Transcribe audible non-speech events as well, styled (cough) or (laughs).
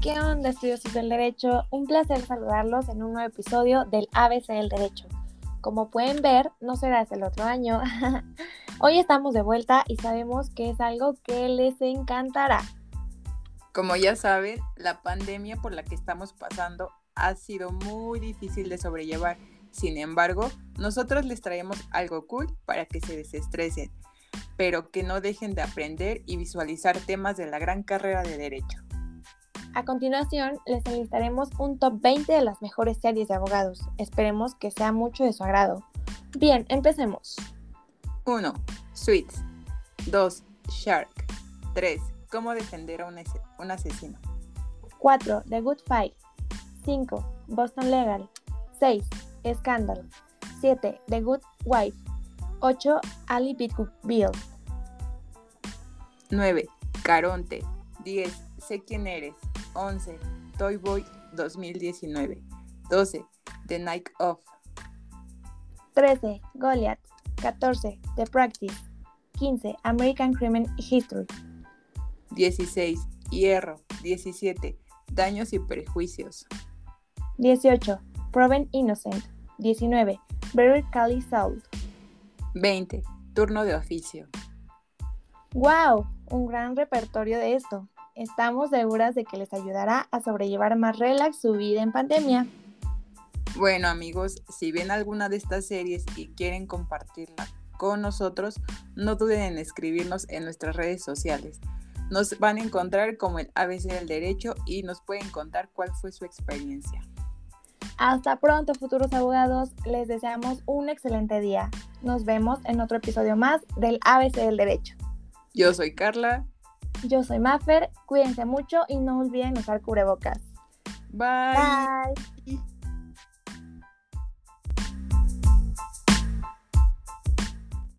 ¿Qué onda, estudiosos del derecho? Un placer saludarlos en un nuevo episodio del ABC del Derecho. Como pueden ver, no será hasta el otro año. (laughs) Hoy estamos de vuelta y sabemos que es algo que les encantará. Como ya saben, la pandemia por la que estamos pasando ha sido muy difícil de sobrellevar. Sin embargo, nosotros les traemos algo cool para que se desestresen, pero que no dejen de aprender y visualizar temas de la gran carrera de derecho. A continuación, les enlistaremos un top 20 de las mejores series de abogados. Esperemos que sea mucho de su agrado. Bien, empecemos. 1. Suits. 2. Shark. 3. Cómo defender a un, un asesino. 4. The Good Fight. 5. Boston Legal. 6. Scandal. 7. The Good Wife. 8. Ali Bill. 9. Caronte. 10. Sé quién eres. 11. Toy Boy 2019. 12. The Night Of. 13. Goliath. 14. The Practice. 15. American Criminal History. 16. Hierro. 17. Daños y prejuicios. 18. Proven Innocent. 19. Very Cali Soul. 20. Turno de oficio. ¡Wow! Un gran repertorio de esto. Estamos seguras de que les ayudará a sobrellevar más relax su vida en pandemia. Bueno amigos, si ven alguna de estas series y quieren compartirla con nosotros, no duden en escribirnos en nuestras redes sociales. Nos van a encontrar como el ABC del Derecho y nos pueden contar cuál fue su experiencia. Hasta pronto, futuros abogados. Les deseamos un excelente día. Nos vemos en otro episodio más del ABC del Derecho. Yo soy Carla. Yo soy Maffer, cuídense mucho y no olviden usar cubrebocas. Bye. Bye.